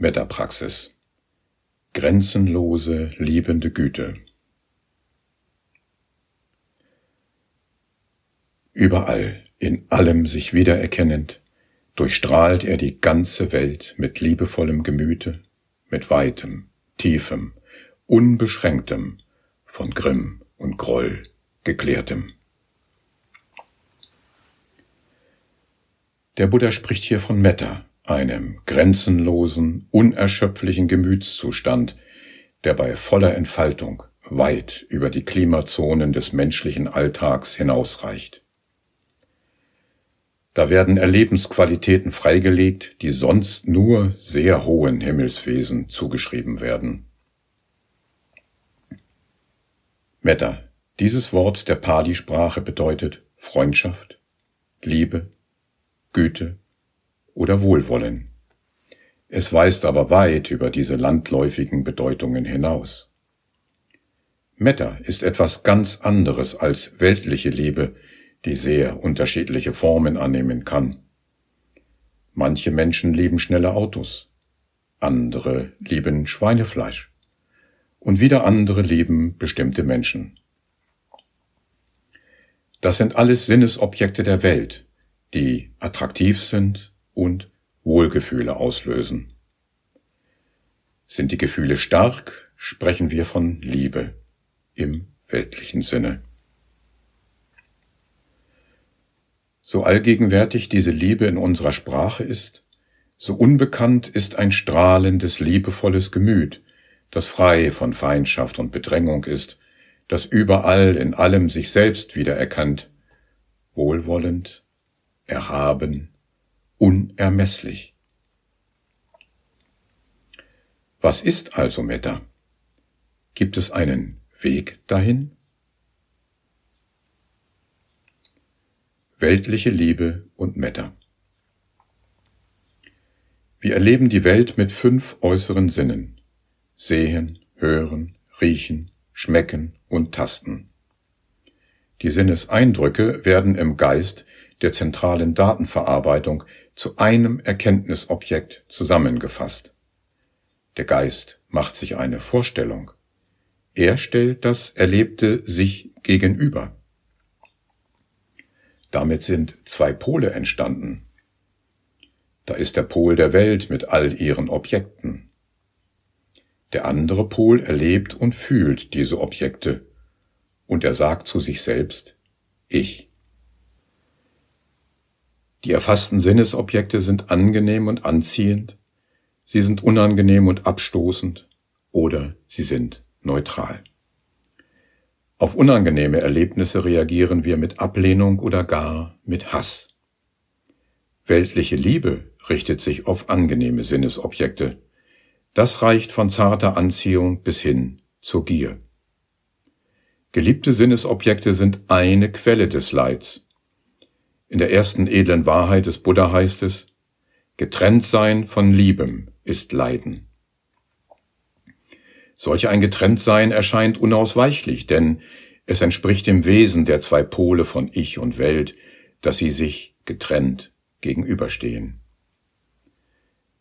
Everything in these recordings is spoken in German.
Metapraxis. Grenzenlose, liebende Güte. Überall, in allem sich wiedererkennend, durchstrahlt er die ganze Welt mit liebevollem Gemüte, mit weitem, tiefem, unbeschränktem, von Grimm und Groll geklärtem. Der Buddha spricht hier von Metta, einem grenzenlosen, unerschöpflichen Gemütszustand, der bei voller Entfaltung weit über die Klimazonen des menschlichen Alltags hinausreicht. Da werden Erlebensqualitäten freigelegt, die sonst nur sehr hohen Himmelswesen zugeschrieben werden. Metta, dieses Wort der Pali-Sprache bedeutet Freundschaft, Liebe, Güte oder Wohlwollen. Es weist aber weit über diese landläufigen Bedeutungen hinaus. Metta ist etwas ganz anderes als weltliche Liebe, die sehr unterschiedliche Formen annehmen kann. Manche Menschen lieben schnelle Autos, andere lieben Schweinefleisch und wieder andere lieben bestimmte Menschen. Das sind alles Sinnesobjekte der Welt, die attraktiv sind und Wohlgefühle auslösen. Sind die Gefühle stark, sprechen wir von Liebe im weltlichen Sinne. So allgegenwärtig diese Liebe in unserer Sprache ist, so unbekannt ist ein strahlendes, liebevolles Gemüt, das frei von Feindschaft und Bedrängung ist, das überall in allem sich selbst wiedererkannt, wohlwollend, erhaben, unermesslich. Was ist also Metta? Gibt es einen Weg dahin? Weltliche Liebe und Metta. Wir erleben die Welt mit fünf äußeren Sinnen. Sehen, hören, riechen, schmecken und tasten. Die Sinneseindrücke werden im Geist der zentralen Datenverarbeitung zu einem Erkenntnisobjekt zusammengefasst. Der Geist macht sich eine Vorstellung. Er stellt das Erlebte sich gegenüber. Damit sind zwei Pole entstanden. Da ist der Pol der Welt mit all ihren Objekten. Der andere Pol erlebt und fühlt diese Objekte, und er sagt zu sich selbst, ich. Die erfassten Sinnesobjekte sind angenehm und anziehend, sie sind unangenehm und abstoßend oder sie sind neutral. Auf unangenehme Erlebnisse reagieren wir mit Ablehnung oder gar mit Hass. Weltliche Liebe richtet sich auf angenehme Sinnesobjekte. Das reicht von zarter Anziehung bis hin zur Gier. Geliebte Sinnesobjekte sind eine Quelle des Leids, in der ersten edlen Wahrheit des Buddha heißt es, getrennt sein von Liebem ist Leiden. Solch ein Getrenntsein erscheint unausweichlich, denn es entspricht dem Wesen der zwei Pole von Ich und Welt, dass sie sich getrennt gegenüberstehen.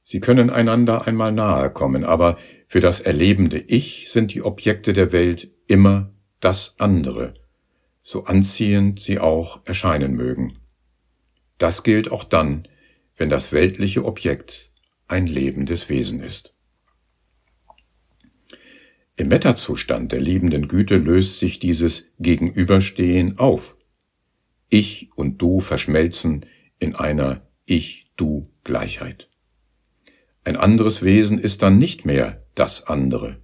Sie können einander einmal nahe kommen, aber für das erlebende Ich sind die Objekte der Welt immer das andere, so anziehend sie auch erscheinen mögen. Das gilt auch dann, wenn das weltliche Objekt ein lebendes Wesen ist. Im Metazustand der liebenden Güte löst sich dieses Gegenüberstehen auf. Ich und du verschmelzen in einer Ich-Du-Gleichheit. Ein anderes Wesen ist dann nicht mehr das andere.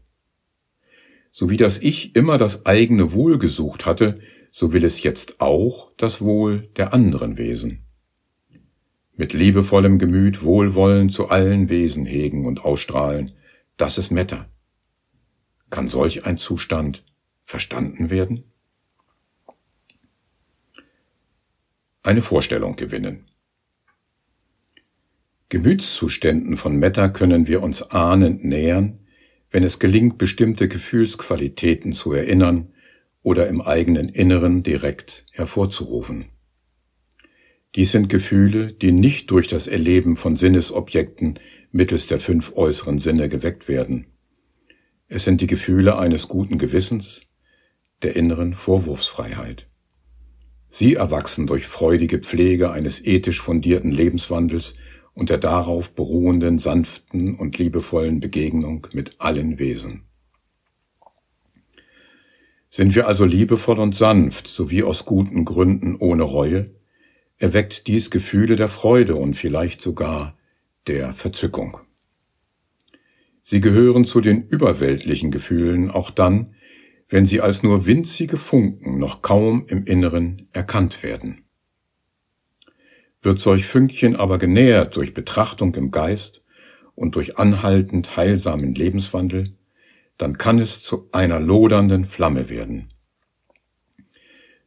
So wie das Ich immer das eigene Wohl gesucht hatte, so will es jetzt auch das Wohl der anderen Wesen mit liebevollem Gemüt Wohlwollen zu allen Wesen hegen und ausstrahlen, das ist Metta. Kann solch ein Zustand verstanden werden? Eine Vorstellung gewinnen. Gemütszuständen von Metta können wir uns ahnend nähern, wenn es gelingt, bestimmte Gefühlsqualitäten zu erinnern oder im eigenen Inneren direkt hervorzurufen. Dies sind Gefühle, die nicht durch das Erleben von Sinnesobjekten mittels der fünf äußeren Sinne geweckt werden. Es sind die Gefühle eines guten Gewissens, der inneren Vorwurfsfreiheit. Sie erwachsen durch freudige Pflege eines ethisch fundierten Lebenswandels und der darauf beruhenden sanften und liebevollen Begegnung mit allen Wesen. Sind wir also liebevoll und sanft, sowie aus guten Gründen ohne Reue, erweckt dies Gefühle der Freude und vielleicht sogar der Verzückung. Sie gehören zu den überweltlichen Gefühlen auch dann, wenn sie als nur winzige Funken noch kaum im Inneren erkannt werden. Wird solch Fünkchen aber genährt durch Betrachtung im Geist und durch anhaltend heilsamen Lebenswandel, dann kann es zu einer lodernden Flamme werden.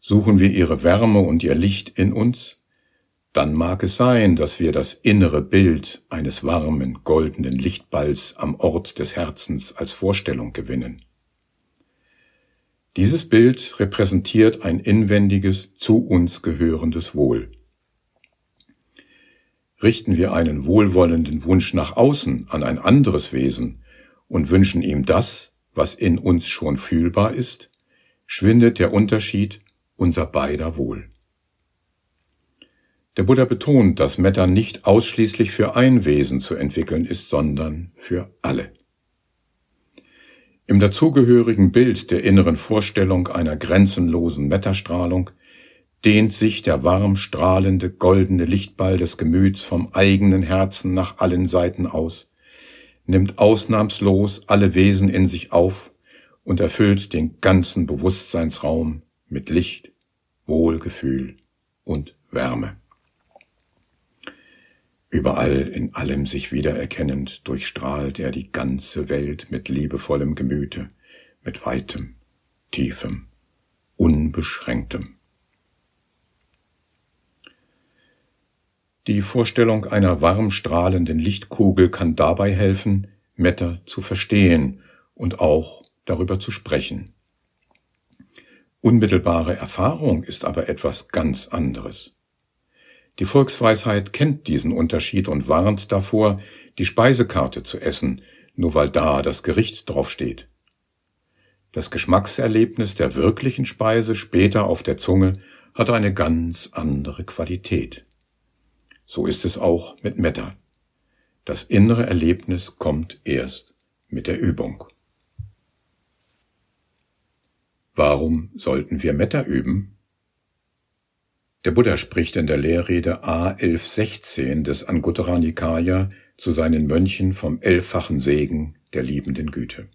Suchen wir ihre Wärme und ihr Licht in uns, dann mag es sein, dass wir das innere Bild eines warmen, goldenen Lichtballs am Ort des Herzens als Vorstellung gewinnen. Dieses Bild repräsentiert ein inwendiges, zu uns gehörendes Wohl. Richten wir einen wohlwollenden Wunsch nach außen an ein anderes Wesen, und wünschen ihm das, was in uns schon fühlbar ist, schwindet der Unterschied unser beider Wohl. Der Buddha betont, dass Metta nicht ausschließlich für ein Wesen zu entwickeln ist, sondern für alle. Im dazugehörigen Bild der inneren Vorstellung einer grenzenlosen Metastrahlung dehnt sich der warm strahlende goldene Lichtball des Gemüts vom eigenen Herzen nach allen Seiten aus, nimmt ausnahmslos alle Wesen in sich auf und erfüllt den ganzen Bewusstseinsraum mit Licht, Wohlgefühl und Wärme. Überall in allem sich wiedererkennend durchstrahlt er die ganze Welt mit liebevollem Gemüte, mit weitem, tiefem, unbeschränktem. Die Vorstellung einer warm strahlenden Lichtkugel kann dabei helfen, Meta zu verstehen und auch darüber zu sprechen. Unmittelbare Erfahrung ist aber etwas ganz anderes. Die Volksweisheit kennt diesen Unterschied und warnt davor, die Speisekarte zu essen, nur weil da das Gericht draufsteht. Das Geschmackserlebnis der wirklichen Speise später auf der Zunge hat eine ganz andere Qualität. So ist es auch mit Metta. Das innere Erlebnis kommt erst mit der Übung. Warum sollten wir Metta üben? Der Buddha spricht in der Lehrrede A1116 des Anguttara Nikaya zu seinen Mönchen vom elffachen Segen der liebenden Güte.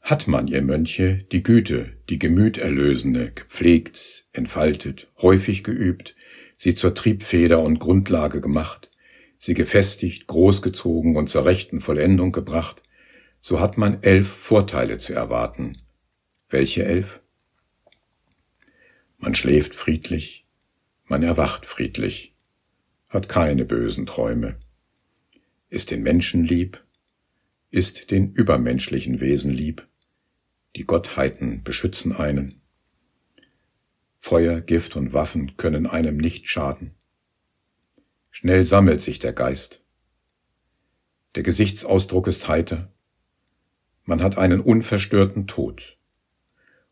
Hat man, ihr Mönche, die Güte, die Gemüterlösende, gepflegt, entfaltet, häufig geübt, sie zur Triebfeder und Grundlage gemacht, sie gefestigt, großgezogen und zur rechten Vollendung gebracht, so hat man elf Vorteile zu erwarten. Welche elf? Man schläft friedlich, man erwacht friedlich, hat keine bösen Träume, ist den Menschen lieb, ist den übermenschlichen Wesen lieb, die Gottheiten beschützen einen, Feuer, Gift und Waffen können einem nicht schaden. Schnell sammelt sich der Geist. Der Gesichtsausdruck ist heiter. Man hat einen unverstörten Tod.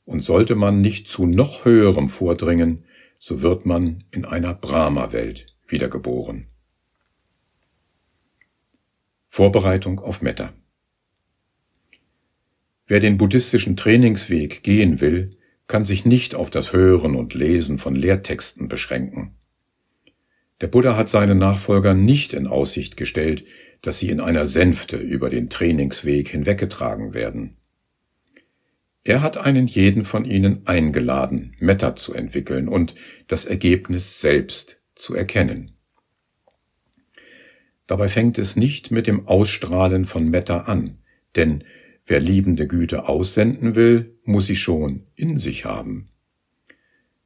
Und sollte man nicht zu noch höherem vordringen, so wird man in einer Brahma-Welt wiedergeboren. Vorbereitung auf Metta. Wer den buddhistischen Trainingsweg gehen will, kann sich nicht auf das Hören und Lesen von Lehrtexten beschränken. Der Buddha hat seinen Nachfolgern nicht in Aussicht gestellt, dass sie in einer Sänfte über den Trainingsweg hinweggetragen werden. Er hat einen jeden von ihnen eingeladen, Metta zu entwickeln und das Ergebnis selbst zu erkennen. Dabei fängt es nicht mit dem Ausstrahlen von Metta an, denn Wer liebende Güte aussenden will, muss sie schon in sich haben.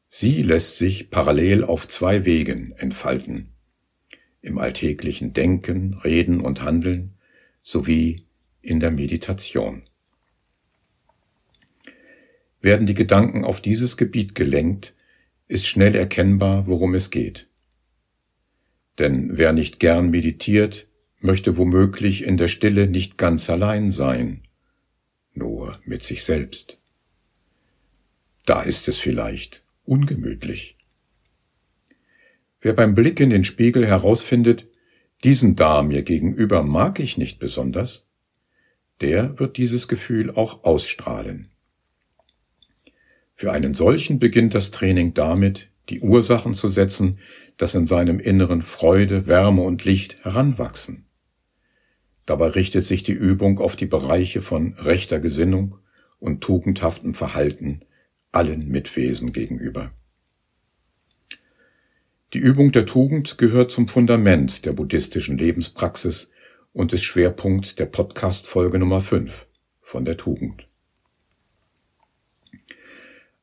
Sie lässt sich parallel auf zwei Wegen entfalten. Im alltäglichen Denken, Reden und Handeln sowie in der Meditation. Werden die Gedanken auf dieses Gebiet gelenkt, ist schnell erkennbar, worum es geht. Denn wer nicht gern meditiert, möchte womöglich in der Stille nicht ganz allein sein, nur mit sich selbst. Da ist es vielleicht ungemütlich. Wer beim Blick in den Spiegel herausfindet, diesen da mir gegenüber mag ich nicht besonders, der wird dieses Gefühl auch ausstrahlen. Für einen solchen beginnt das Training damit, die Ursachen zu setzen, dass in seinem Inneren Freude, Wärme und Licht heranwachsen. Dabei richtet sich die Übung auf die Bereiche von rechter Gesinnung und tugendhaftem Verhalten allen Mitwesen gegenüber. Die Übung der Tugend gehört zum Fundament der buddhistischen Lebenspraxis und ist Schwerpunkt der Podcast-Folge Nummer 5 von der Tugend.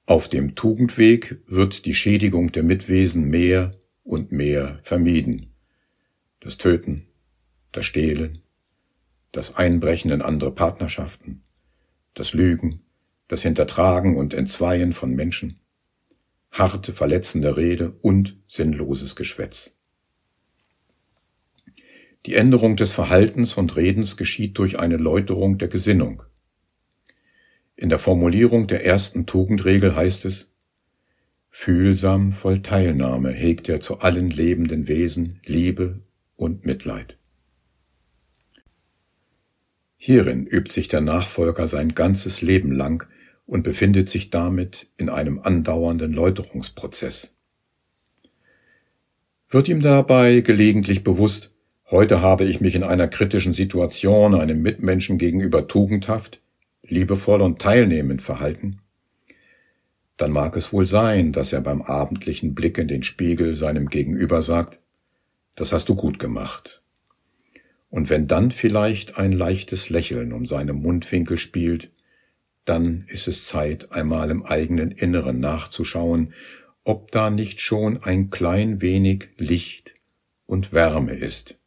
Auf dem Tugendweg wird die Schädigung der Mitwesen mehr und mehr vermieden. Das Töten, das Stehlen, das Einbrechen in andere Partnerschaften, das Lügen, das Hintertragen und Entzweien von Menschen, harte, verletzende Rede und sinnloses Geschwätz. Die Änderung des Verhaltens und Redens geschieht durch eine Läuterung der Gesinnung. In der Formulierung der ersten Tugendregel heißt es, Fühlsam voll Teilnahme hegt er zu allen lebenden Wesen Liebe und Mitleid. Hierin übt sich der Nachfolger sein ganzes Leben lang und befindet sich damit in einem andauernden Läuterungsprozess. Wird ihm dabei gelegentlich bewusst, Heute habe ich mich in einer kritischen Situation einem Mitmenschen gegenüber tugendhaft, liebevoll und teilnehmend verhalten, dann mag es wohl sein, dass er beim abendlichen Blick in den Spiegel seinem Gegenüber sagt, das hast du gut gemacht. Und wenn dann vielleicht ein leichtes Lächeln um seine Mundwinkel spielt, dann ist es Zeit, einmal im eigenen Inneren nachzuschauen, ob da nicht schon ein klein wenig Licht und Wärme ist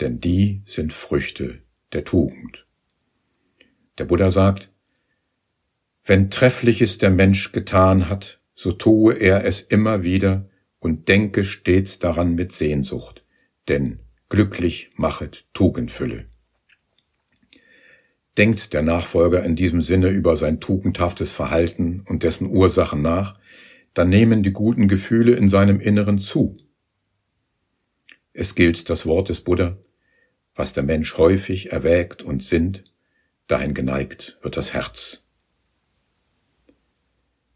denn die sind Früchte der Tugend. Der Buddha sagt, wenn Treffliches der Mensch getan hat, so tue er es immer wieder und denke stets daran mit Sehnsucht, denn glücklich machet Tugendfülle. Denkt der Nachfolger in diesem Sinne über sein tugendhaftes Verhalten und dessen Ursachen nach, dann nehmen die guten Gefühle in seinem Inneren zu es gilt das Wort des Buddha, was der Mensch häufig erwägt und sinnt, dahin geneigt wird das Herz.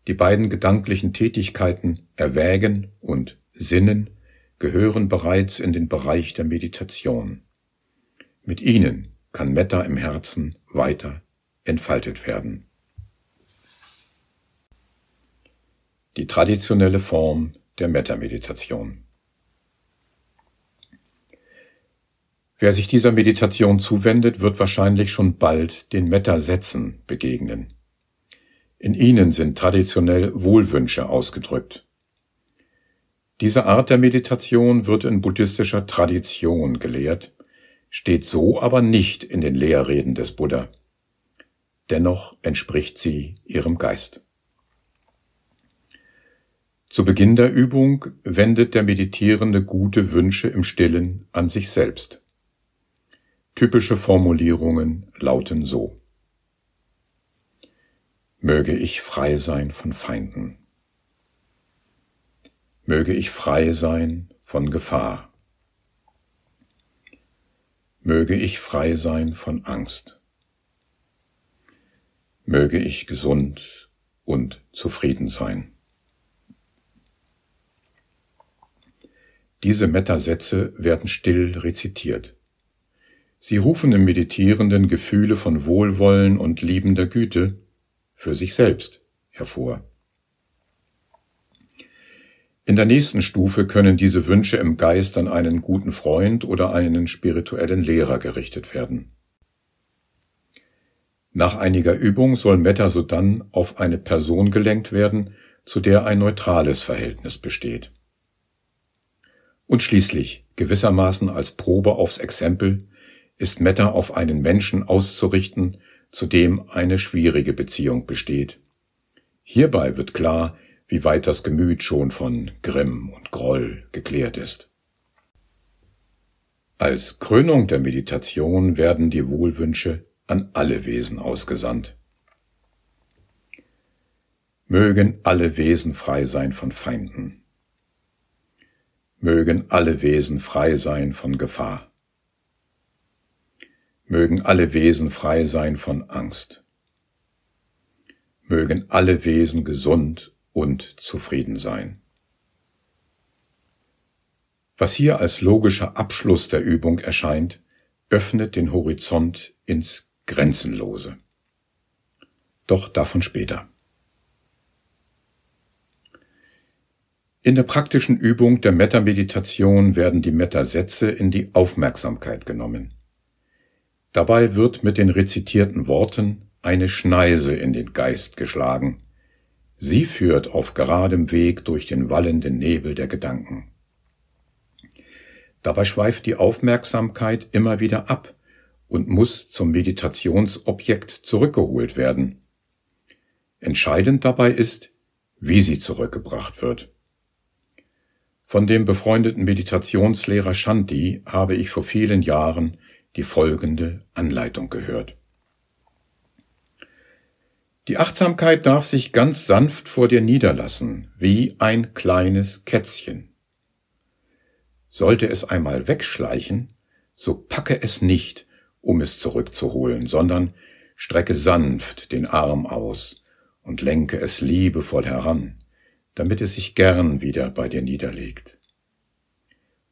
Die beiden gedanklichen Tätigkeiten erwägen und sinnen gehören bereits in den Bereich der Meditation. Mit ihnen kann Metta im Herzen weiter entfaltet werden. Die traditionelle Form der Metta-Meditation. Wer sich dieser Meditation zuwendet, wird wahrscheinlich schon bald den Metta-Sätzen begegnen. In ihnen sind traditionell Wohlwünsche ausgedrückt. Diese Art der Meditation wird in buddhistischer Tradition gelehrt, steht so aber nicht in den Lehrreden des Buddha. Dennoch entspricht sie ihrem Geist. Zu Beginn der Übung wendet der Meditierende gute Wünsche im Stillen an sich selbst. Typische Formulierungen lauten so. Möge ich frei sein von Feinden. Möge ich frei sein von Gefahr. Möge ich frei sein von Angst. Möge ich gesund und zufrieden sein. Diese Metasätze werden still rezitiert. Sie rufen im Meditierenden Gefühle von Wohlwollen und liebender Güte für sich selbst hervor. In der nächsten Stufe können diese Wünsche im Geist an einen guten Freund oder einen spirituellen Lehrer gerichtet werden. Nach einiger Übung soll Metta sodann auf eine Person gelenkt werden, zu der ein neutrales Verhältnis besteht. Und schließlich, gewissermaßen als Probe aufs Exempel, ist Metta auf einen Menschen auszurichten, zu dem eine schwierige Beziehung besteht. Hierbei wird klar, wie weit das Gemüt schon von Grimm und Groll geklärt ist. Als Krönung der Meditation werden die Wohlwünsche an alle Wesen ausgesandt. Mögen alle Wesen frei sein von Feinden. Mögen alle Wesen frei sein von Gefahr. Mögen alle Wesen frei sein von Angst. Mögen alle Wesen gesund und zufrieden sein. Was hier als logischer Abschluss der Übung erscheint, öffnet den Horizont ins Grenzenlose. Doch davon später. In der praktischen Übung der Metameditation werden die Metasätze in die Aufmerksamkeit genommen. Dabei wird mit den rezitierten Worten eine Schneise in den Geist geschlagen. Sie führt auf geradem Weg durch den wallenden Nebel der Gedanken. Dabei schweift die Aufmerksamkeit immer wieder ab und muss zum Meditationsobjekt zurückgeholt werden. Entscheidend dabei ist, wie sie zurückgebracht wird. Von dem befreundeten Meditationslehrer Shanti habe ich vor vielen Jahren die folgende Anleitung gehört. Die Achtsamkeit darf sich ganz sanft vor dir niederlassen, wie ein kleines Kätzchen. Sollte es einmal wegschleichen, so packe es nicht, um es zurückzuholen, sondern strecke sanft den Arm aus und lenke es liebevoll heran damit es sich gern wieder bei dir niederlegt.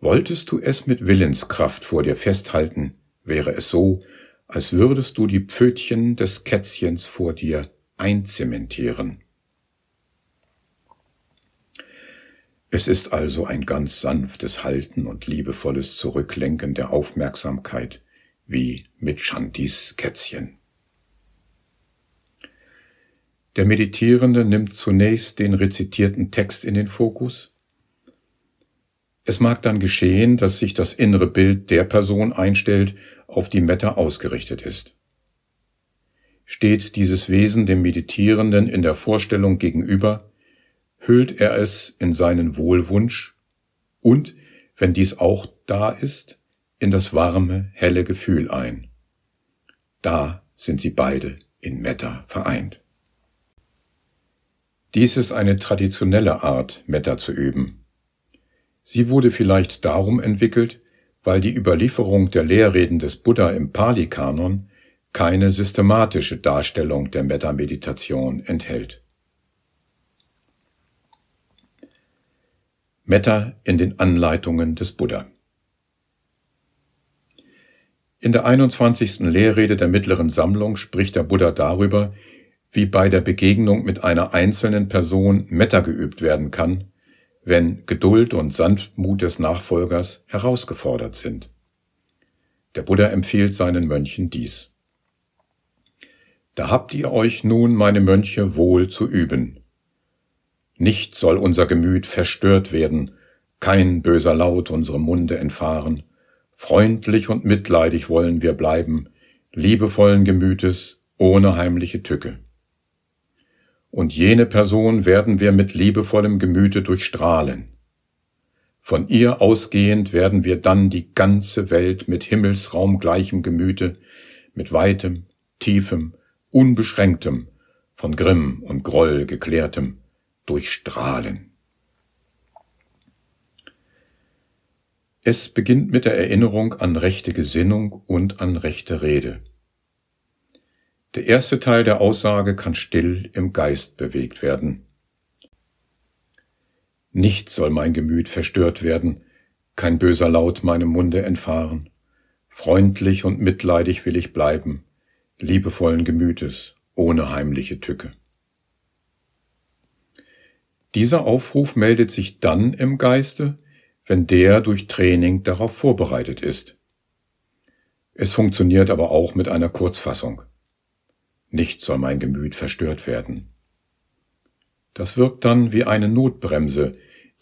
Wolltest du es mit Willenskraft vor dir festhalten, wäre es so, als würdest du die Pfötchen des Kätzchens vor dir einzementieren. Es ist also ein ganz sanftes Halten und liebevolles Zurücklenken der Aufmerksamkeit, wie mit Shantis Kätzchen. Der Meditierende nimmt zunächst den rezitierten Text in den Fokus. Es mag dann geschehen, dass sich das innere Bild der Person einstellt, auf die Metta ausgerichtet ist. Steht dieses Wesen dem Meditierenden in der Vorstellung gegenüber, hüllt er es in seinen Wohlwunsch und, wenn dies auch da ist, in das warme, helle Gefühl ein. Da sind sie beide in Metta vereint. Dies ist eine traditionelle Art, Metta zu üben. Sie wurde vielleicht darum entwickelt, weil die Überlieferung der Lehrreden des Buddha im Pali-Kanon keine systematische Darstellung der Metta-Meditation enthält. Metta in den Anleitungen des Buddha In der 21. Lehrrede der mittleren Sammlung spricht der Buddha darüber, wie bei der Begegnung mit einer einzelnen Person Metta geübt werden kann, wenn Geduld und Sanftmut des Nachfolgers herausgefordert sind. Der Buddha empfiehlt seinen Mönchen dies. Da habt ihr euch nun, meine Mönche, wohl zu üben. Nicht soll unser Gemüt verstört werden, kein böser Laut unserem Munde entfahren, freundlich und mitleidig wollen wir bleiben, liebevollen Gemütes, ohne heimliche Tücke und jene Person werden wir mit liebevollem Gemüte durchstrahlen. Von ihr ausgehend werden wir dann die ganze Welt mit himmelsraumgleichem Gemüte, mit weitem, tiefem, unbeschränktem, von Grimm und Groll geklärtem, durchstrahlen. Es beginnt mit der Erinnerung an rechte Gesinnung und an rechte Rede. Der erste Teil der Aussage kann still im Geist bewegt werden. Nicht soll mein Gemüt verstört werden, kein böser Laut meinem Munde entfahren. Freundlich und mitleidig will ich bleiben, liebevollen Gemütes, ohne heimliche Tücke. Dieser Aufruf meldet sich dann im Geiste, wenn der durch Training darauf vorbereitet ist. Es funktioniert aber auch mit einer Kurzfassung. Nicht soll mein Gemüt verstört werden. Das wirkt dann wie eine Notbremse,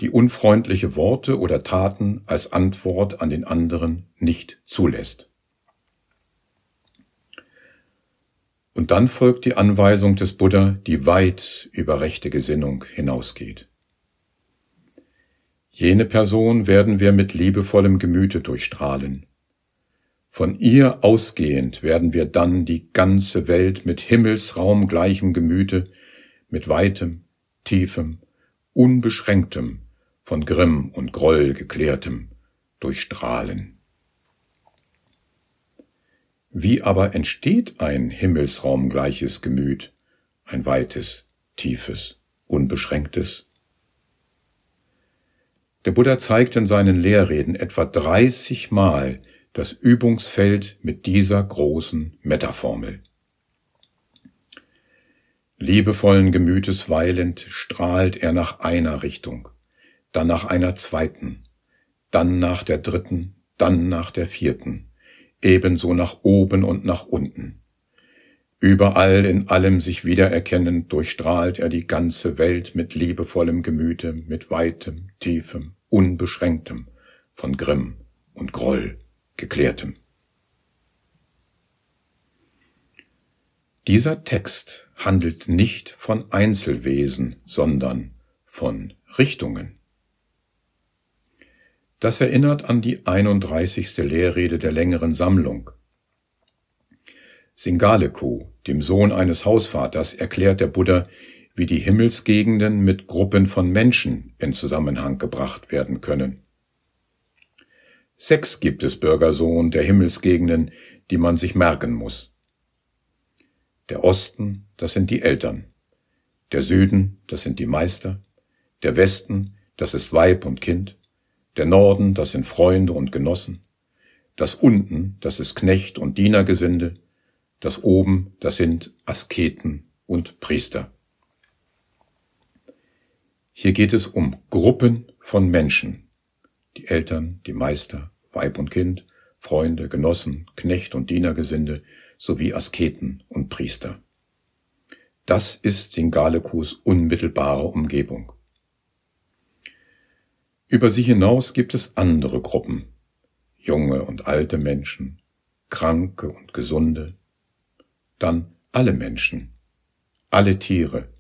die unfreundliche Worte oder Taten als Antwort an den anderen nicht zulässt. Und dann folgt die Anweisung des Buddha, die weit über rechte Gesinnung hinausgeht. Jene Person werden wir mit liebevollem Gemüte durchstrahlen, Von ihr ausgehend werden wir dann die ganze Welt mit Himmelsraum gleichem Gemüte, mit weitem, tiefem, unbeschränktem, von Grimm und Groll geklärtem durchstrahlen. Wie aber entsteht ein himmelsraumgleiches Gemüt, ein weites, tiefes, unbeschränktes? Der Buddha zeigt in seinen Lehrreden etwa 30 Mal das Übungsfeld mit dieser großen Metaformel. Liebevollen Gemütes weilend strahlt er nach einer Richtung, dann nach einer zweiten, dann nach der dritten, dann nach der vierten, ebenso nach oben und nach unten. Überall in allem sich wiedererkennend durchstrahlt er die ganze Welt mit liebevollem Gemüte, mit weitem, tiefem, unbeschränktem, von Grimm und Groll geklärtem. Dieser Text handelt nicht von Einzelwesen, sondern von Richtungen. Das erinnert an die 31. Lehrrede der längeren Sammlung. Singaleku, dem Sohn eines Hausvaters, erklärt der Buddha, wie die Himmelsgegenden mit Gruppen von Menschen in Zusammenhang gebracht werden können. Sechs gibt es Bürgersohn der Himmelsgegenden, die man sich merken muss. Der Osten, das sind die Eltern. Der Süden, das sind die Meister. Der Westen, das ist Weib und Kind. Der Norden, das sind Freunde und Genossen. Das unten, das ist Knecht und Dienergesinde. Das oben, das sind Asketen und Priester. Hier geht es um Gruppen von Menschen. Die Eltern, die Meister, Weib und Kind, Freunde, Genossen, Knecht und Dienergesinde sowie Asketen und Priester. Das ist Singalekus unmittelbare Umgebung. Über sie hinaus gibt es andere Gruppen, junge und alte Menschen, kranke und gesunde, dann alle Menschen, alle Tiere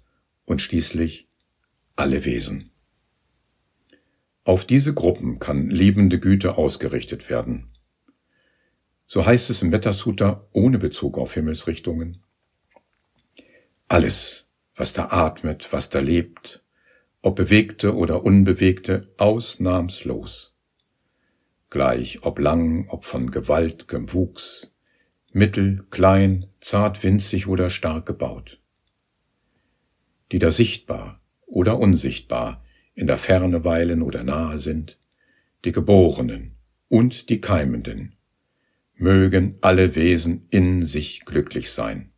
und schließlich alle Wesen. Auf diese Gruppen kann liebende Güte ausgerichtet werden. So heißt es im Metasutta ohne Bezug auf Himmelsrichtungen. Alles, was da atmet, was da lebt, ob bewegte oder unbewegte, ausnahmslos. Gleich ob lang, ob von gewaltgem Wuchs, mittel, klein, zart, winzig oder stark gebaut. Die da sichtbar oder unsichtbar in der Ferne weilen oder nahe sind, die Geborenen und die Keimenden, mögen alle Wesen in sich glücklich sein.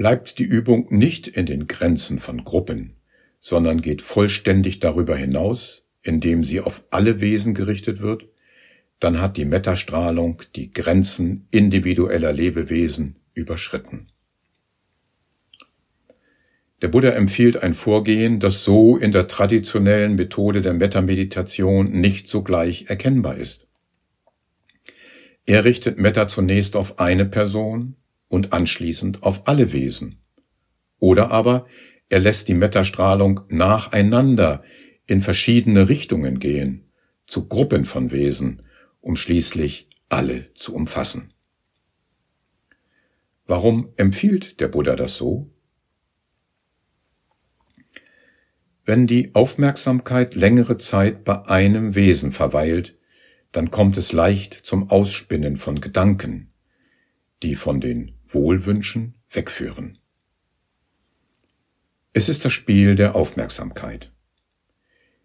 bleibt die Übung nicht in den Grenzen von Gruppen, sondern geht vollständig darüber hinaus, indem sie auf alle Wesen gerichtet wird, dann hat die Metastrahlung die Grenzen individueller Lebewesen überschritten. Der Buddha empfiehlt ein Vorgehen, das so in der traditionellen Methode der Metameditation nicht sogleich erkennbar ist. Er richtet Metta zunächst auf eine Person, und anschließend auf alle Wesen. Oder aber er lässt die Metastrahlung nacheinander in verschiedene Richtungen gehen, zu Gruppen von Wesen, um schließlich alle zu umfassen. Warum empfiehlt der Buddha das so? Wenn die Aufmerksamkeit längere Zeit bei einem Wesen verweilt, dann kommt es leicht zum Ausspinnen von Gedanken, die von den Wohlwünschen wegführen. Es ist das Spiel der Aufmerksamkeit.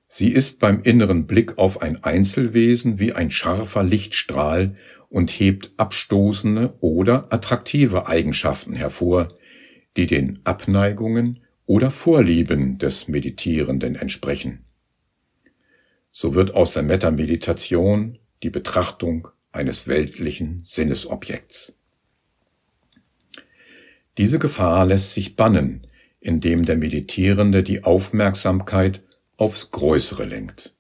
Sie ist beim inneren Blick auf ein Einzelwesen wie ein scharfer Lichtstrahl und hebt abstoßende oder attraktive Eigenschaften hervor, die den Abneigungen oder Vorlieben des Meditierenden entsprechen. So wird aus der Metameditation die Betrachtung eines weltlichen Sinnesobjekts. Diese Gefahr lässt sich bannen, indem der Meditierende die Aufmerksamkeit aufs Größere lenkt.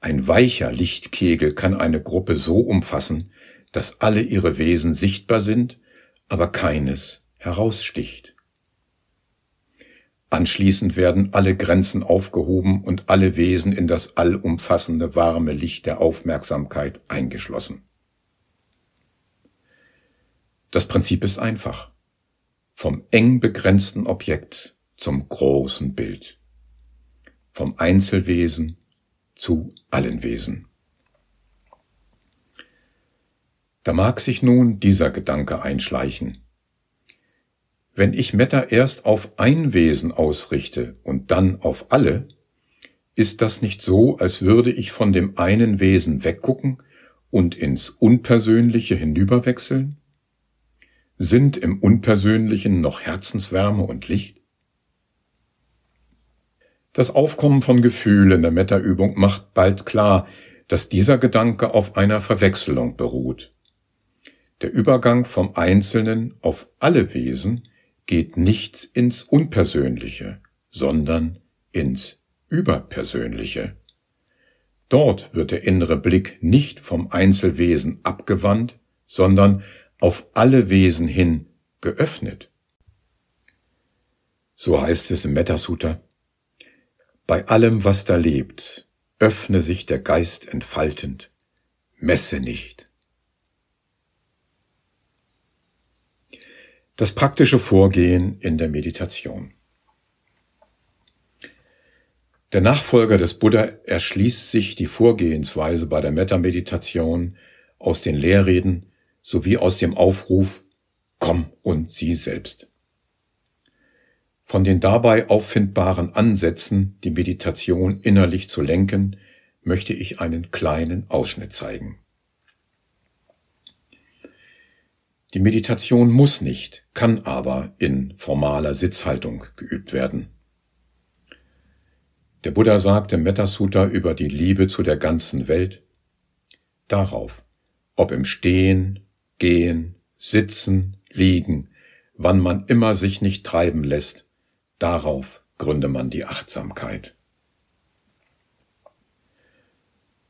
Ein weicher Lichtkegel kann eine Gruppe so umfassen, dass alle ihre Wesen sichtbar sind, aber keines heraussticht. Anschließend werden alle Grenzen aufgehoben und alle Wesen in das allumfassende warme Licht der Aufmerksamkeit eingeschlossen. Das Prinzip ist einfach. Vom eng begrenzten Objekt zum großen Bild. Vom Einzelwesen zu allen Wesen. Da mag sich nun dieser Gedanke einschleichen. Wenn ich Metta erst auf ein Wesen ausrichte und dann auf alle, ist das nicht so, als würde ich von dem einen Wesen weggucken und ins Unpersönliche hinüberwechseln? Sind im Unpersönlichen noch Herzenswärme und Licht? Das Aufkommen von Gefühlen in der Metta-Übung macht bald klar, dass dieser Gedanke auf einer Verwechslung beruht. Der Übergang vom Einzelnen auf alle Wesen geht nicht ins Unpersönliche, sondern ins Überpersönliche. Dort wird der innere Blick nicht vom Einzelwesen abgewandt, sondern auf alle Wesen hin geöffnet. So heißt es im Metasutta, bei allem, was da lebt, öffne sich der Geist entfaltend, messe nicht. Das praktische Vorgehen in der Meditation. Der Nachfolger des Buddha erschließt sich die Vorgehensweise bei der Metameditation aus den Lehrreden sowie aus dem Aufruf Komm und sieh selbst. Von den dabei auffindbaren Ansätzen, die Meditation innerlich zu lenken, möchte ich einen kleinen Ausschnitt zeigen. Die Meditation muss nicht, kann aber in formaler Sitzhaltung geübt werden. Der Buddha sagt im Metta-Sutta über die Liebe zu der ganzen Welt, darauf, ob im Stehen, Gehen, Sitzen, Liegen, wann man immer sich nicht treiben lässt, darauf gründe man die Achtsamkeit.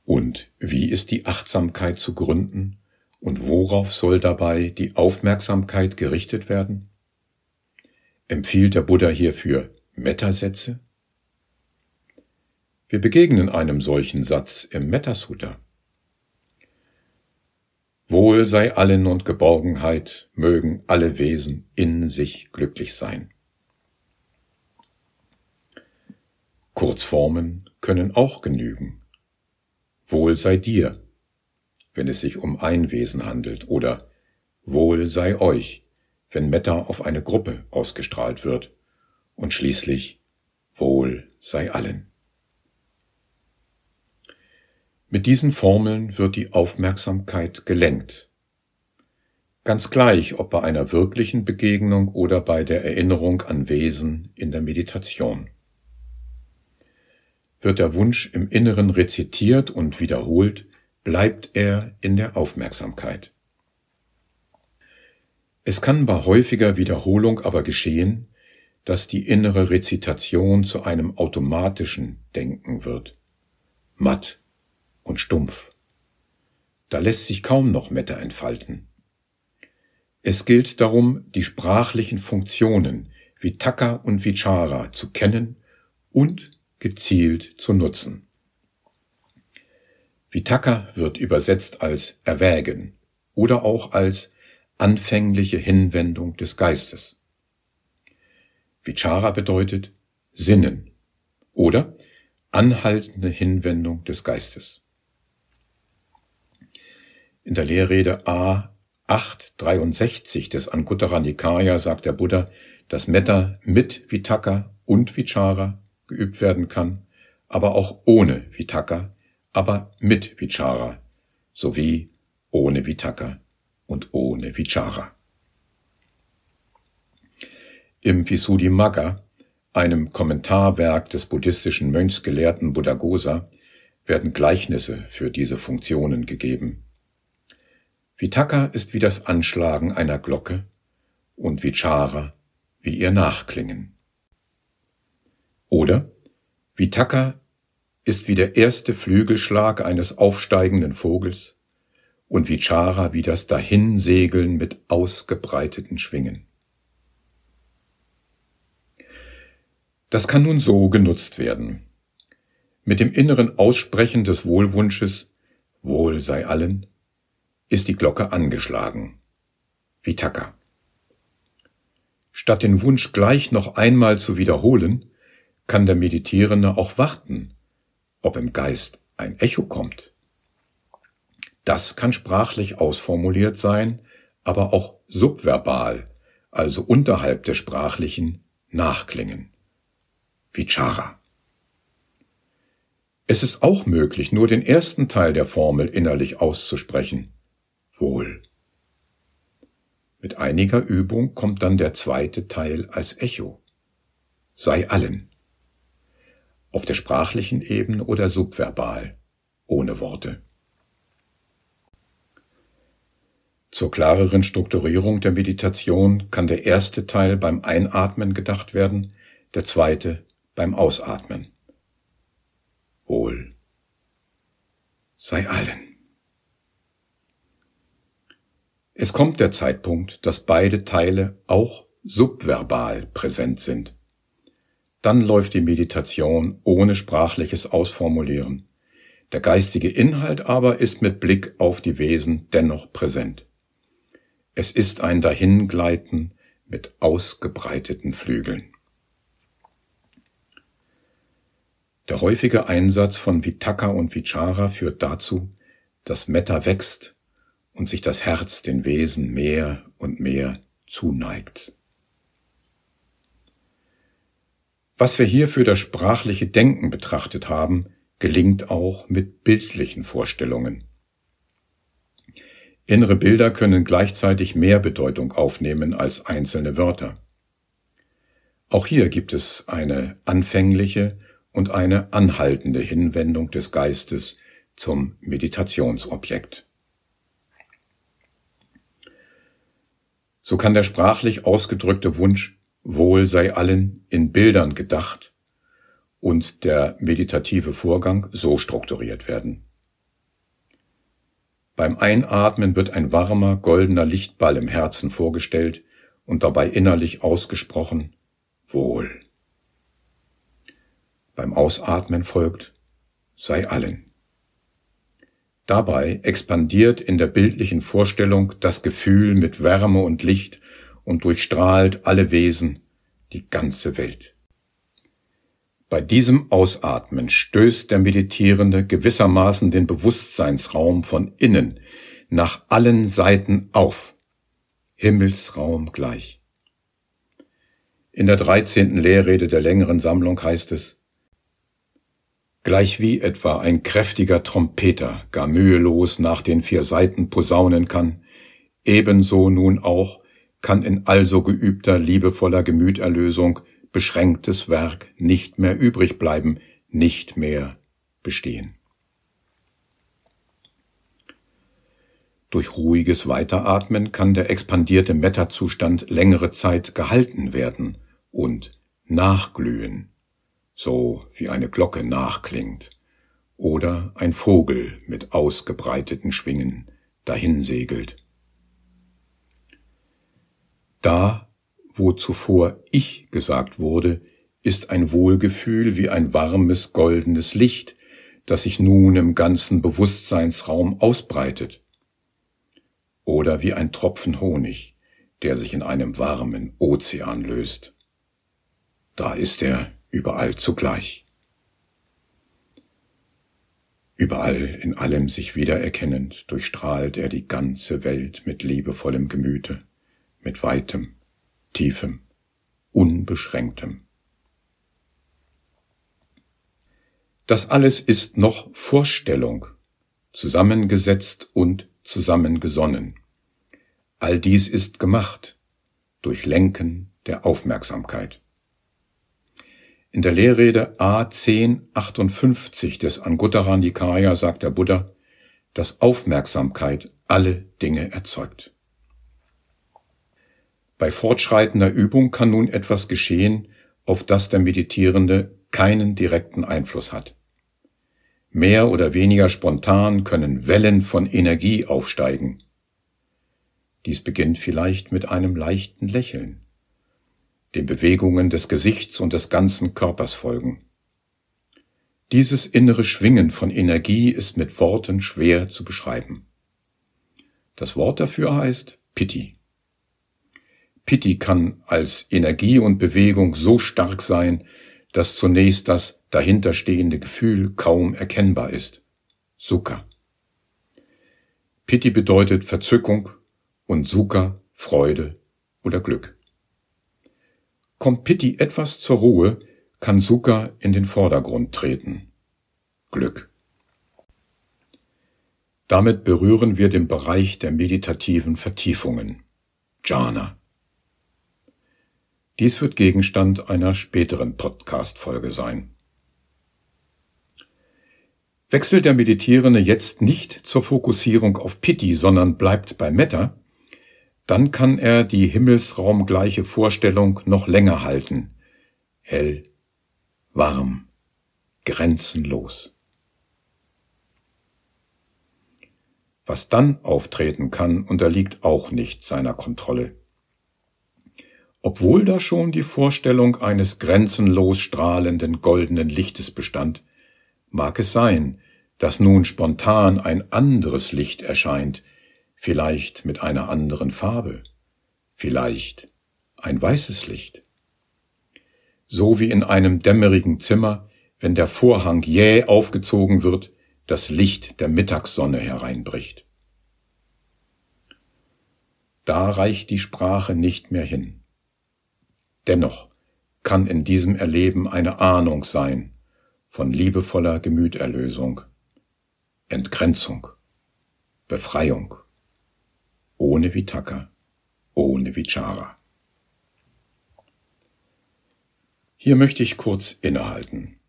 Und wie ist die Achtsamkeit zu gründen? Und worauf soll dabei die Aufmerksamkeit gerichtet werden? Empfiehlt der Buddha hierfür Metasätze? Wir begegnen einem solchen Satz im Metasutta. Wohl sei allen und Geborgenheit, mögen alle Wesen in sich glücklich sein. Kurzformen können auch genügen. Wohl sei dir, wenn es sich um ein Wesen handelt, oder Wohl sei euch, wenn Metta auf eine Gruppe ausgestrahlt wird, und schließlich Wohl sei allen. Mit diesen Formeln wird die Aufmerksamkeit gelenkt. Ganz gleich, ob bei einer wirklichen Begegnung oder bei der Erinnerung an Wesen in der Meditation. Wird der Wunsch im Inneren rezitiert und wiederholt, bleibt er in der Aufmerksamkeit. Es kann bei häufiger Wiederholung aber geschehen, dass die innere Rezitation zu einem automatischen Denken wird, matt und stumpf. Da lässt sich kaum noch Mette entfalten. Es gilt darum, die sprachlichen Funktionen wie Taka und Vichara zu kennen und gezielt zu nutzen. Vitaka wird übersetzt als erwägen oder auch als anfängliche Hinwendung des Geistes. Vichara bedeutet Sinnen oder anhaltende Hinwendung des Geistes. In der Lehrrede A 863 des Anguttara Nikaya sagt der Buddha, dass Metta mit Vitaka und Vichara geübt werden kann, aber auch ohne Vitaka aber mit Vichara, sowie ohne Vitaka und ohne Vichara. Im Visuddhimagga, einem Kommentarwerk des buddhistischen Mönchsgelehrten Buddhaghosa, werden Gleichnisse für diese Funktionen gegeben. Vitaka ist wie das Anschlagen einer Glocke und Vichara wie ihr Nachklingen. Oder Vitaka ist wie der erste Flügelschlag eines aufsteigenden Vogels und Vichara wie das Dahinsegeln mit ausgebreiteten Schwingen. Das kann nun so genutzt werden. Mit dem inneren Aussprechen des Wohlwunsches Wohl sei allen ist die Glocke angeschlagen. Vitaka. Statt den Wunsch gleich noch einmal zu wiederholen, kann der Meditierende auch warten, ob im Geist ein Echo kommt. Das kann sprachlich ausformuliert sein, aber auch subverbal, also unterhalb der sprachlichen, nachklingen. Vichara. Es ist auch möglich, nur den ersten Teil der Formel innerlich auszusprechen. Wohl. Mit einiger Übung kommt dann der zweite Teil als Echo. Sei allen. Auf der sprachlichen Ebene oder subverbal, ohne Worte. Zur klareren Strukturierung der Meditation kann der erste Teil beim Einatmen gedacht werden, der zweite beim Ausatmen. Wohl sei allen. Es kommt der Zeitpunkt, dass beide Teile auch subverbal präsent sind. Dann läuft die Meditation ohne sprachliches Ausformulieren. Der geistige Inhalt aber ist mit Blick auf die Wesen dennoch präsent. Es ist ein Dahingleiten mit ausgebreiteten Flügeln. Der häufige Einsatz von Vitaka und Vichara führt dazu, dass Metta wächst und sich das Herz den Wesen mehr und mehr zuneigt. Was wir hier für das sprachliche Denken betrachtet haben, gelingt auch mit bildlichen Vorstellungen. Innere Bilder können gleichzeitig mehr Bedeutung aufnehmen als einzelne Wörter. Auch hier gibt es eine anfängliche und eine anhaltende Hinwendung des Geistes zum Meditationsobjekt. So kann der sprachlich ausgedrückte Wunsch Wohl sei allen in Bildern gedacht und der meditative Vorgang so strukturiert werden. Beim Einatmen wird ein warmer, goldener Lichtball im Herzen vorgestellt und dabei innerlich ausgesprochen Wohl. Beim Ausatmen folgt sei allen. Dabei expandiert in der bildlichen Vorstellung das Gefühl mit Wärme und Licht und durchstrahlt alle Wesen, die ganze Welt. Bei diesem Ausatmen stößt der Meditierende gewissermaßen den Bewusstseinsraum von innen nach allen Seiten auf, Himmelsraum gleich. In der dreizehnten Lehrrede der längeren Sammlung heißt es, Gleichwie etwa ein kräftiger Trompeter gar mühelos nach den vier Seiten posaunen kann, ebenso nun auch kann in also geübter, liebevoller Gemüterlösung beschränktes Werk nicht mehr übrig bleiben, nicht mehr bestehen. Durch ruhiges Weiteratmen kann der expandierte Meta-Zustand längere Zeit gehalten werden und nachglühen so wie eine Glocke nachklingt, oder ein Vogel mit ausgebreiteten Schwingen dahinsegelt. Da, wo zuvor ich gesagt wurde, ist ein Wohlgefühl wie ein warmes goldenes Licht, das sich nun im ganzen Bewusstseinsraum ausbreitet. Oder wie ein Tropfen Honig, der sich in einem warmen Ozean löst. Da ist er überall zugleich. Überall in allem sich wiedererkennend durchstrahlt er die ganze Welt mit liebevollem Gemüte, mit weitem, tiefem, unbeschränktem. Das alles ist noch Vorstellung, zusammengesetzt und zusammengesonnen. All dies ist gemacht durch Lenken der Aufmerksamkeit. In der Lehrrede A1058 des Anguttara Nikaya sagt der Buddha, dass Aufmerksamkeit alle Dinge erzeugt. Bei fortschreitender Übung kann nun etwas geschehen, auf das der Meditierende keinen direkten Einfluss hat. Mehr oder weniger spontan können Wellen von Energie aufsteigen. Dies beginnt vielleicht mit einem leichten Lächeln den Bewegungen des Gesichts und des ganzen Körpers folgen. Dieses innere Schwingen von Energie ist mit Worten schwer zu beschreiben. Das Wort dafür heißt Pitti. Pitti kann als Energie und Bewegung so stark sein, dass zunächst das dahinterstehende Gefühl kaum erkennbar ist. Sukha. Pitti bedeutet Verzückung und Sukha Freude oder Glück. Kommt Pitti etwas zur Ruhe, kann Sukha in den Vordergrund treten. Glück. Damit berühren wir den Bereich der meditativen Vertiefungen. Jhana. Dies wird Gegenstand einer späteren Podcast-Folge sein. Wechselt der Meditierende jetzt nicht zur Fokussierung auf Pitti, sondern bleibt bei Metta, dann kann er die himmelsraumgleiche Vorstellung noch länger halten. Hell, warm, grenzenlos. Was dann auftreten kann, unterliegt auch nicht seiner Kontrolle. Obwohl da schon die Vorstellung eines grenzenlos strahlenden goldenen Lichtes bestand, mag es sein, dass nun spontan ein anderes Licht erscheint, vielleicht mit einer anderen Farbe, vielleicht ein weißes Licht. So wie in einem dämmerigen Zimmer, wenn der Vorhang jäh aufgezogen wird, das Licht der Mittagssonne hereinbricht. Da reicht die Sprache nicht mehr hin. Dennoch kann in diesem Erleben eine Ahnung sein von liebevoller Gemüterlösung, Entgrenzung, Befreiung ohne Vitaka, ohne Vichara. Hier möchte ich kurz innehalten.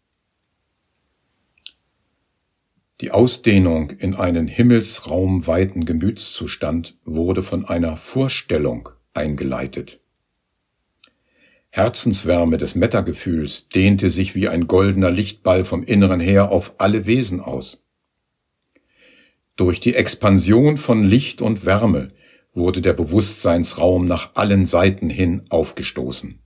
Die Ausdehnung in einen himmelsraumweiten Gemütszustand wurde von einer Vorstellung eingeleitet. Herzenswärme des Metagefühls dehnte sich wie ein goldener Lichtball vom Inneren her auf alle Wesen aus. Durch die Expansion von Licht und Wärme wurde der Bewusstseinsraum nach allen Seiten hin aufgestoßen.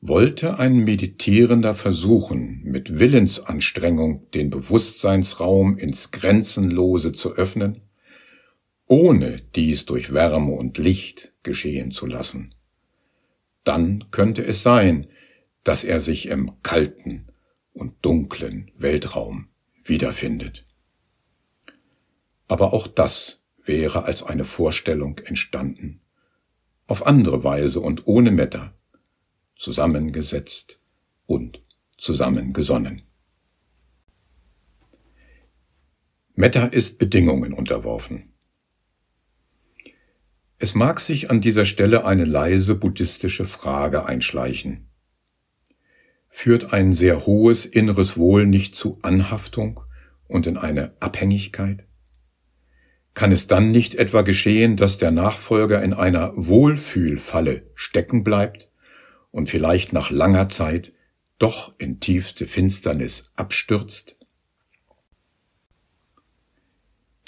Wollte ein Meditierender versuchen, mit Willensanstrengung den Bewusstseinsraum ins Grenzenlose zu öffnen, ohne dies durch Wärme und Licht geschehen zu lassen, dann könnte es sein, dass er sich im kalten und dunklen Weltraum wiederfindet aber auch das wäre als eine Vorstellung entstanden, auf andere Weise und ohne Meta, zusammengesetzt und zusammengesonnen. Meta ist Bedingungen unterworfen. Es mag sich an dieser Stelle eine leise buddhistische Frage einschleichen. Führt ein sehr hohes inneres Wohl nicht zu Anhaftung und in eine Abhängigkeit? Kann es dann nicht etwa geschehen, dass der Nachfolger in einer Wohlfühlfalle stecken bleibt und vielleicht nach langer Zeit doch in tiefste Finsternis abstürzt?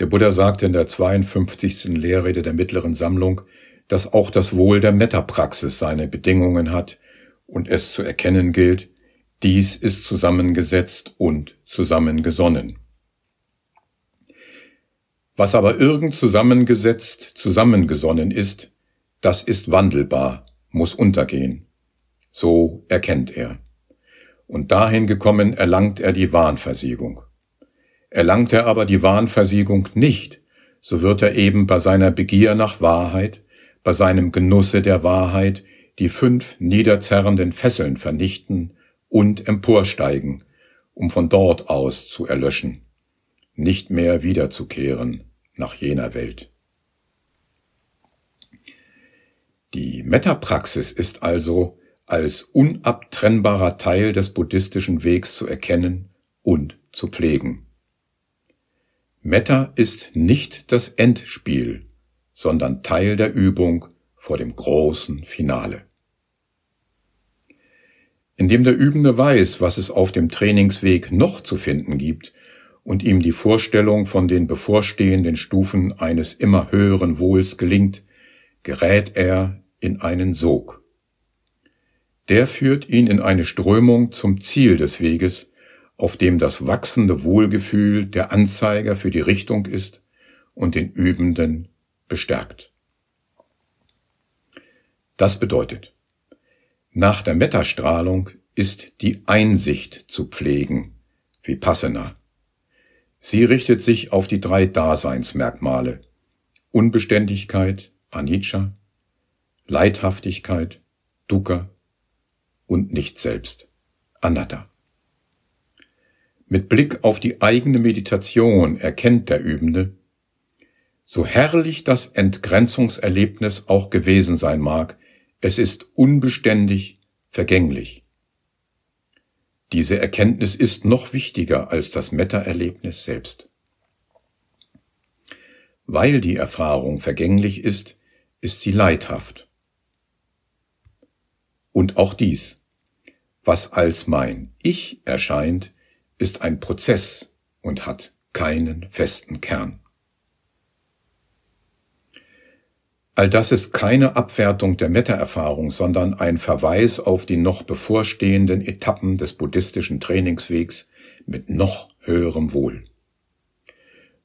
Der Buddha sagte in der 52. Lehrrede der mittleren Sammlung, dass auch das Wohl der Metapraxis seine Bedingungen hat und es zu erkennen gilt, dies ist zusammengesetzt und zusammengesonnen. Was aber irgend zusammengesetzt, zusammengesonnen ist, das ist wandelbar, muss untergehen. So erkennt er. Und dahin gekommen erlangt er die Wahnversiegung. Erlangt er aber die Wahnversiegung nicht, so wird er eben bei seiner Begier nach Wahrheit, bei seinem Genusse der Wahrheit die fünf niederzerrenden Fesseln vernichten und emporsteigen, um von dort aus zu erlöschen nicht mehr wiederzukehren nach jener Welt. Die Metapraxis ist also als unabtrennbarer Teil des buddhistischen Wegs zu erkennen und zu pflegen. Metta ist nicht das Endspiel, sondern Teil der Übung vor dem großen Finale. Indem der Übende weiß, was es auf dem Trainingsweg noch zu finden gibt, und ihm die Vorstellung von den bevorstehenden Stufen eines immer höheren Wohls gelingt, gerät er in einen Sog. Der führt ihn in eine Strömung zum Ziel des Weges, auf dem das wachsende Wohlgefühl der Anzeiger für die Richtung ist und den Übenden bestärkt. Das bedeutet, nach der Metastrahlung ist die Einsicht zu pflegen, wie Passena. Sie richtet sich auf die drei Daseinsmerkmale Unbeständigkeit, Anicca, Leidhaftigkeit, Dukkha und nicht selbst, Anatta. Mit Blick auf die eigene Meditation erkennt der Übende, so herrlich das Entgrenzungserlebnis auch gewesen sein mag, es ist unbeständig, vergänglich. Diese Erkenntnis ist noch wichtiger als das Meta-Erlebnis selbst. Weil die Erfahrung vergänglich ist, ist sie leidhaft. Und auch dies, was als mein Ich erscheint, ist ein Prozess und hat keinen festen Kern. All das ist keine Abwertung der Meta-Erfahrung, sondern ein Verweis auf die noch bevorstehenden Etappen des buddhistischen Trainingswegs mit noch höherem Wohl.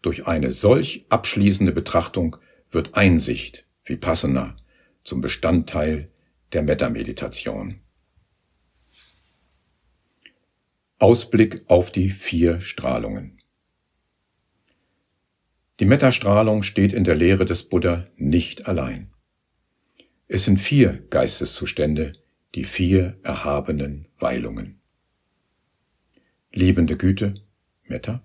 Durch eine solch abschließende Betrachtung wird Einsicht, Vipassana, zum Bestandteil der Metameditation. Ausblick auf die vier Strahlungen. Die Metastrahlung steht in der Lehre des Buddha nicht allein. Es sind vier Geisteszustände, die vier erhabenen Weilungen. Liebende Güte, Metta,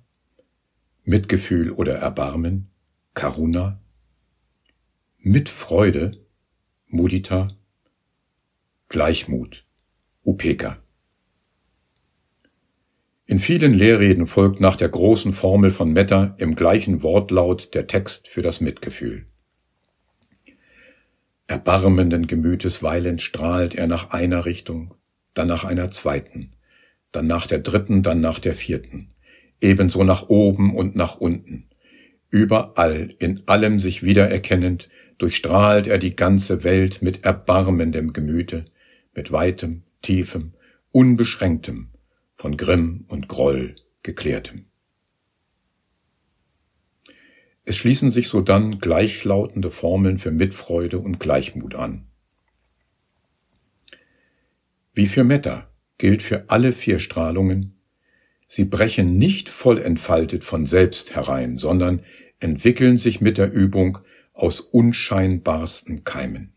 Mitgefühl oder Erbarmen, Karuna, Mitfreude, Mudita, Gleichmut, Upeka. In vielen Lehrreden folgt nach der großen Formel von Metta im gleichen Wortlaut der Text für das Mitgefühl. Erbarmenden Gemütes weilend strahlt er nach einer Richtung, dann nach einer zweiten, dann nach der dritten, dann nach der vierten, ebenso nach oben und nach unten. Überall, in allem sich wiedererkennend, durchstrahlt er die ganze Welt mit erbarmendem Gemüte, mit weitem, tiefem, unbeschränktem, von Grimm und Groll geklärtem. Es schließen sich sodann gleichlautende Formeln für Mitfreude und Gleichmut an. Wie für Metta gilt für alle vier Strahlungen, sie brechen nicht voll entfaltet von selbst herein, sondern entwickeln sich mit der Übung aus unscheinbarsten Keimen.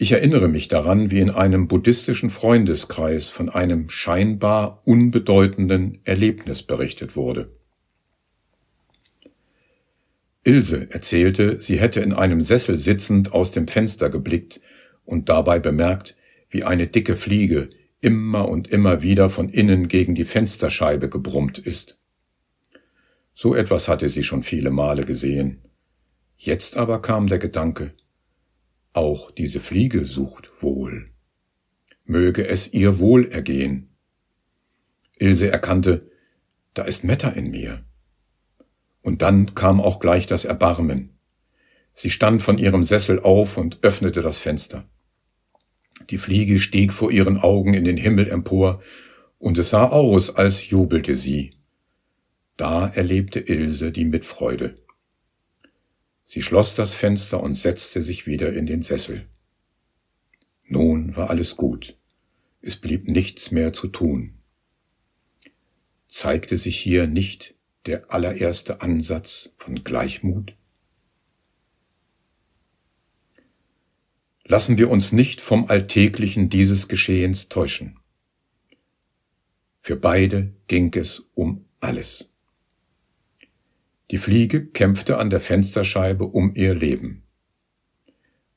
Ich erinnere mich daran, wie in einem buddhistischen Freundeskreis von einem scheinbar unbedeutenden Erlebnis berichtet wurde. Ilse erzählte, sie hätte in einem Sessel sitzend aus dem Fenster geblickt und dabei bemerkt, wie eine dicke Fliege immer und immer wieder von innen gegen die Fensterscheibe gebrummt ist. So etwas hatte sie schon viele Male gesehen. Jetzt aber kam der Gedanke, auch diese Fliege sucht wohl. Möge es ihr wohl ergehen. Ilse erkannte, da ist Metta in mir. Und dann kam auch gleich das Erbarmen. Sie stand von ihrem Sessel auf und öffnete das Fenster. Die Fliege stieg vor ihren Augen in den Himmel empor, und es sah aus, als jubelte sie. Da erlebte Ilse die Mitfreude. Sie schloss das Fenster und setzte sich wieder in den Sessel. Nun war alles gut. Es blieb nichts mehr zu tun. Zeigte sich hier nicht der allererste Ansatz von Gleichmut? Lassen wir uns nicht vom Alltäglichen dieses Geschehens täuschen. Für beide ging es um alles. Die Fliege kämpfte an der Fensterscheibe um ihr Leben.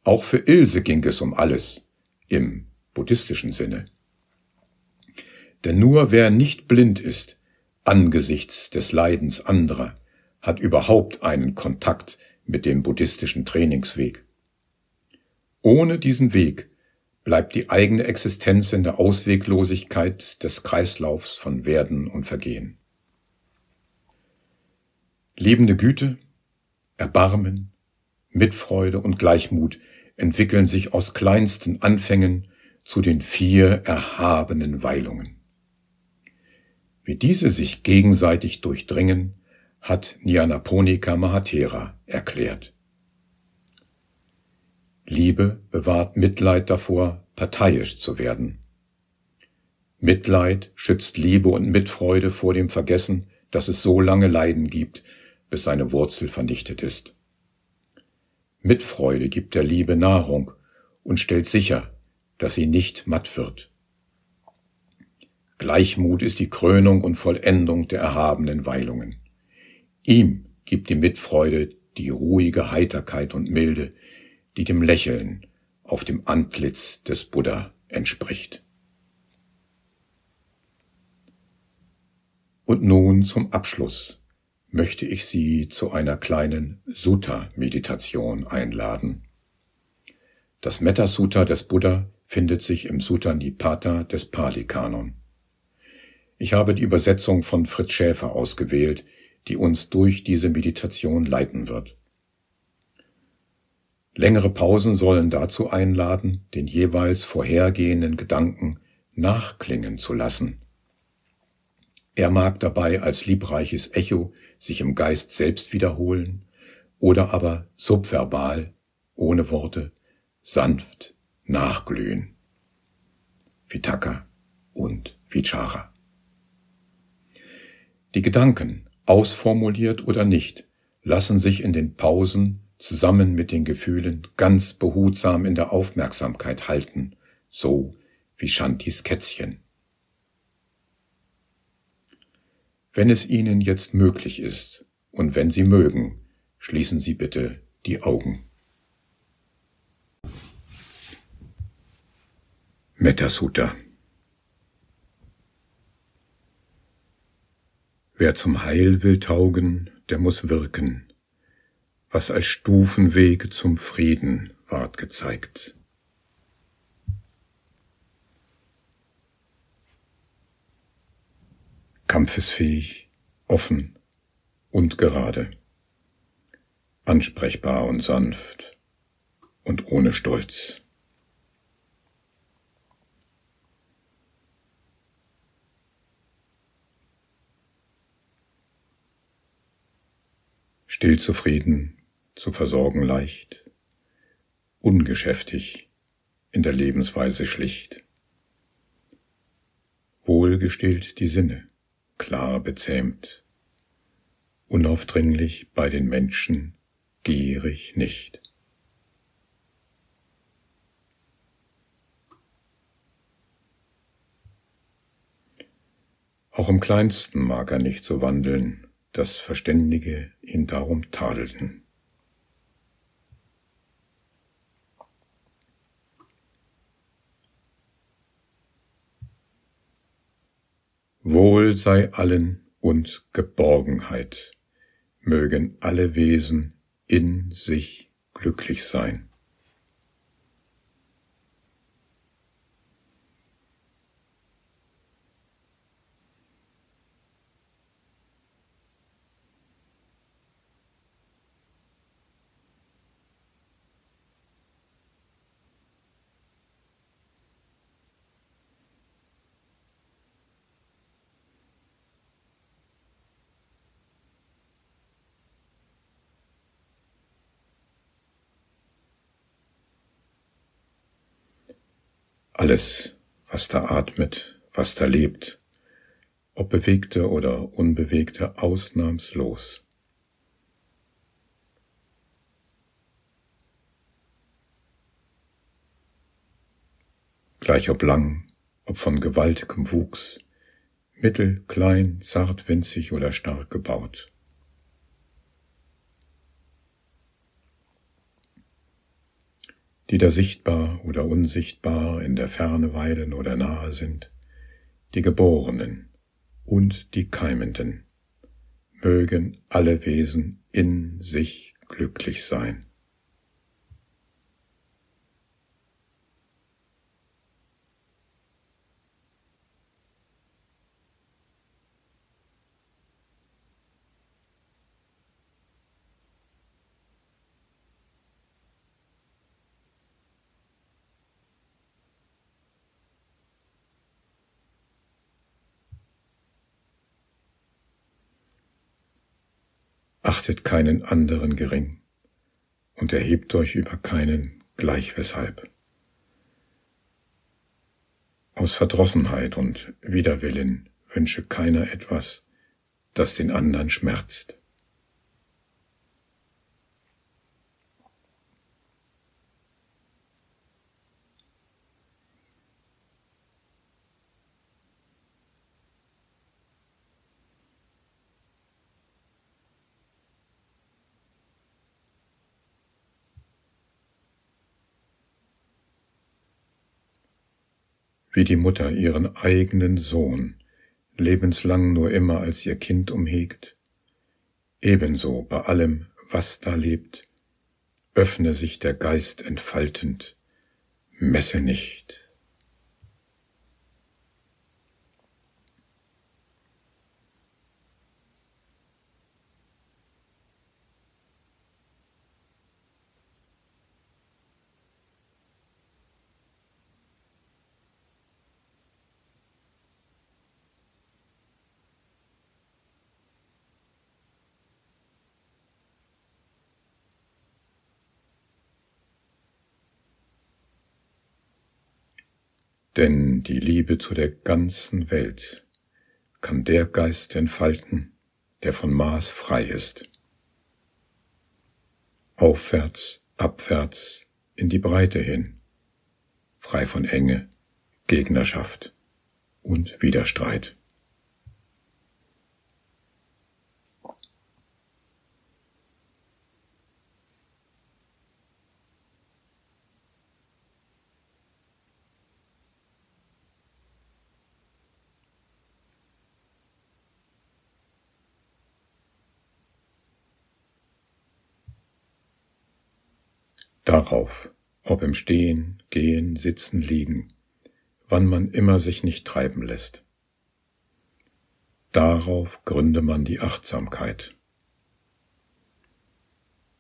Auch für Ilse ging es um alles, im buddhistischen Sinne. Denn nur wer nicht blind ist, angesichts des Leidens anderer, hat überhaupt einen Kontakt mit dem buddhistischen Trainingsweg. Ohne diesen Weg bleibt die eigene Existenz in der Ausweglosigkeit des Kreislaufs von Werden und Vergehen. Liebende Güte, Erbarmen, Mitfreude und Gleichmut entwickeln sich aus kleinsten Anfängen zu den vier erhabenen Weilungen. Wie diese sich gegenseitig durchdringen, hat Nyanaponika Mahatera erklärt. Liebe bewahrt Mitleid davor, parteiisch zu werden. Mitleid schützt Liebe und Mitfreude vor dem Vergessen, dass es so lange Leiden gibt, bis seine Wurzel vernichtet ist. Mitfreude gibt der Liebe Nahrung und stellt sicher, dass sie nicht matt wird. Gleichmut ist die Krönung und Vollendung der erhabenen Weilungen. Ihm gibt die Mitfreude die ruhige Heiterkeit und Milde, die dem Lächeln auf dem Antlitz des Buddha entspricht. Und nun zum Abschluss möchte ich Sie zu einer kleinen Sutta-Meditation einladen. Das Metta-Sutta des Buddha findet sich im Sutta Nipata des Pali-Kanon. Ich habe die Übersetzung von Fritz Schäfer ausgewählt, die uns durch diese Meditation leiten wird. Längere Pausen sollen dazu einladen, den jeweils vorhergehenden Gedanken nachklingen zu lassen. Er mag dabei als liebreiches Echo sich im Geist selbst wiederholen oder aber subverbal, ohne Worte, sanft nachglühen. Vitaka und Vichara. Die Gedanken, ausformuliert oder nicht, lassen sich in den Pausen zusammen mit den Gefühlen ganz behutsam in der Aufmerksamkeit halten, so wie Shantis Kätzchen. Wenn es Ihnen jetzt möglich ist und wenn Sie mögen, schließen Sie bitte die Augen. Metasutta Wer zum Heil will taugen, der muss wirken, was als Stufenwege zum Frieden ward gezeigt. Kampfesfähig, offen und gerade, ansprechbar und sanft und ohne Stolz. Still zufrieden zu versorgen leicht, ungeschäftig, in der Lebensweise schlicht. Wohlgestillt die Sinne, klar bezähmt, unaufdringlich bei den Menschen, gierig nicht. Auch im kleinsten mag er nicht so wandeln, dass Verständige ihn darum tadelten. Wohl sei allen und Geborgenheit, mögen alle Wesen in sich glücklich sein. Alles, was da atmet, was da lebt, ob bewegte oder unbewegte, ausnahmslos. Gleich ob lang, ob von gewaltigem Wuchs, mittel, klein, zart, winzig oder stark gebaut. Die da sichtbar oder unsichtbar in der Ferne weilen oder nahe sind, die Geborenen und die Keimenden, mögen alle Wesen in sich glücklich sein. Achtet keinen anderen gering und erhebt euch über keinen gleich weshalb. Aus Verdrossenheit und Widerwillen wünsche keiner etwas, das den anderen schmerzt. Wie die Mutter ihren eigenen Sohn lebenslang nur immer als ihr Kind umhegt, ebenso bei allem, was da lebt, öffne sich der Geist entfaltend, messe nicht. Denn die Liebe zu der ganzen Welt kann der Geist entfalten, der von Maß frei ist. Aufwärts, abwärts, in die Breite hin, frei von Enge, Gegnerschaft und Widerstreit. Darauf, ob im Stehen, Gehen, Sitzen, Liegen, wann man immer sich nicht treiben lässt. Darauf gründe man die Achtsamkeit.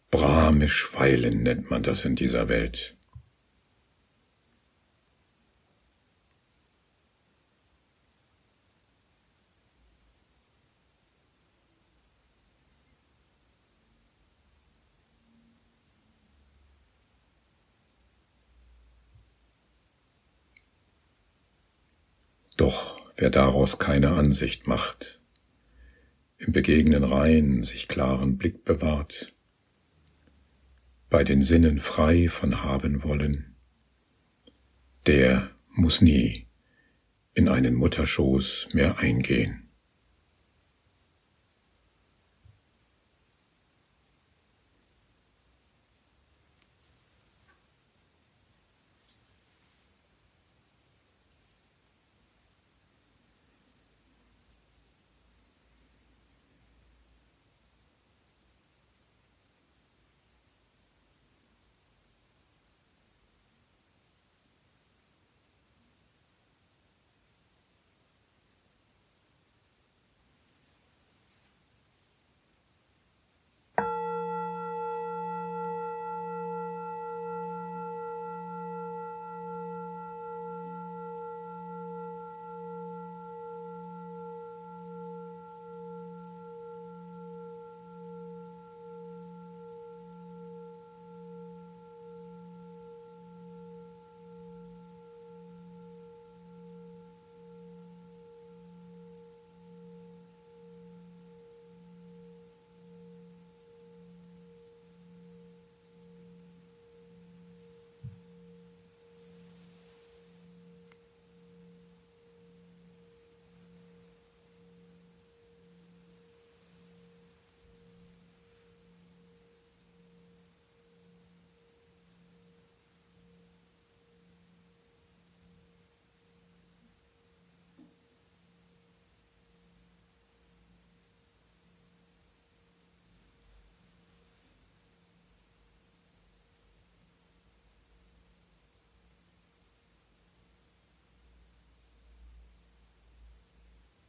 Brahmisch weilen nennt man das in dieser Welt. Doch wer daraus keine Ansicht macht, im Begegnen rein sich klaren Blick bewahrt, bei den Sinnen frei von haben wollen, der muss nie in einen Mutterschoß mehr eingehen.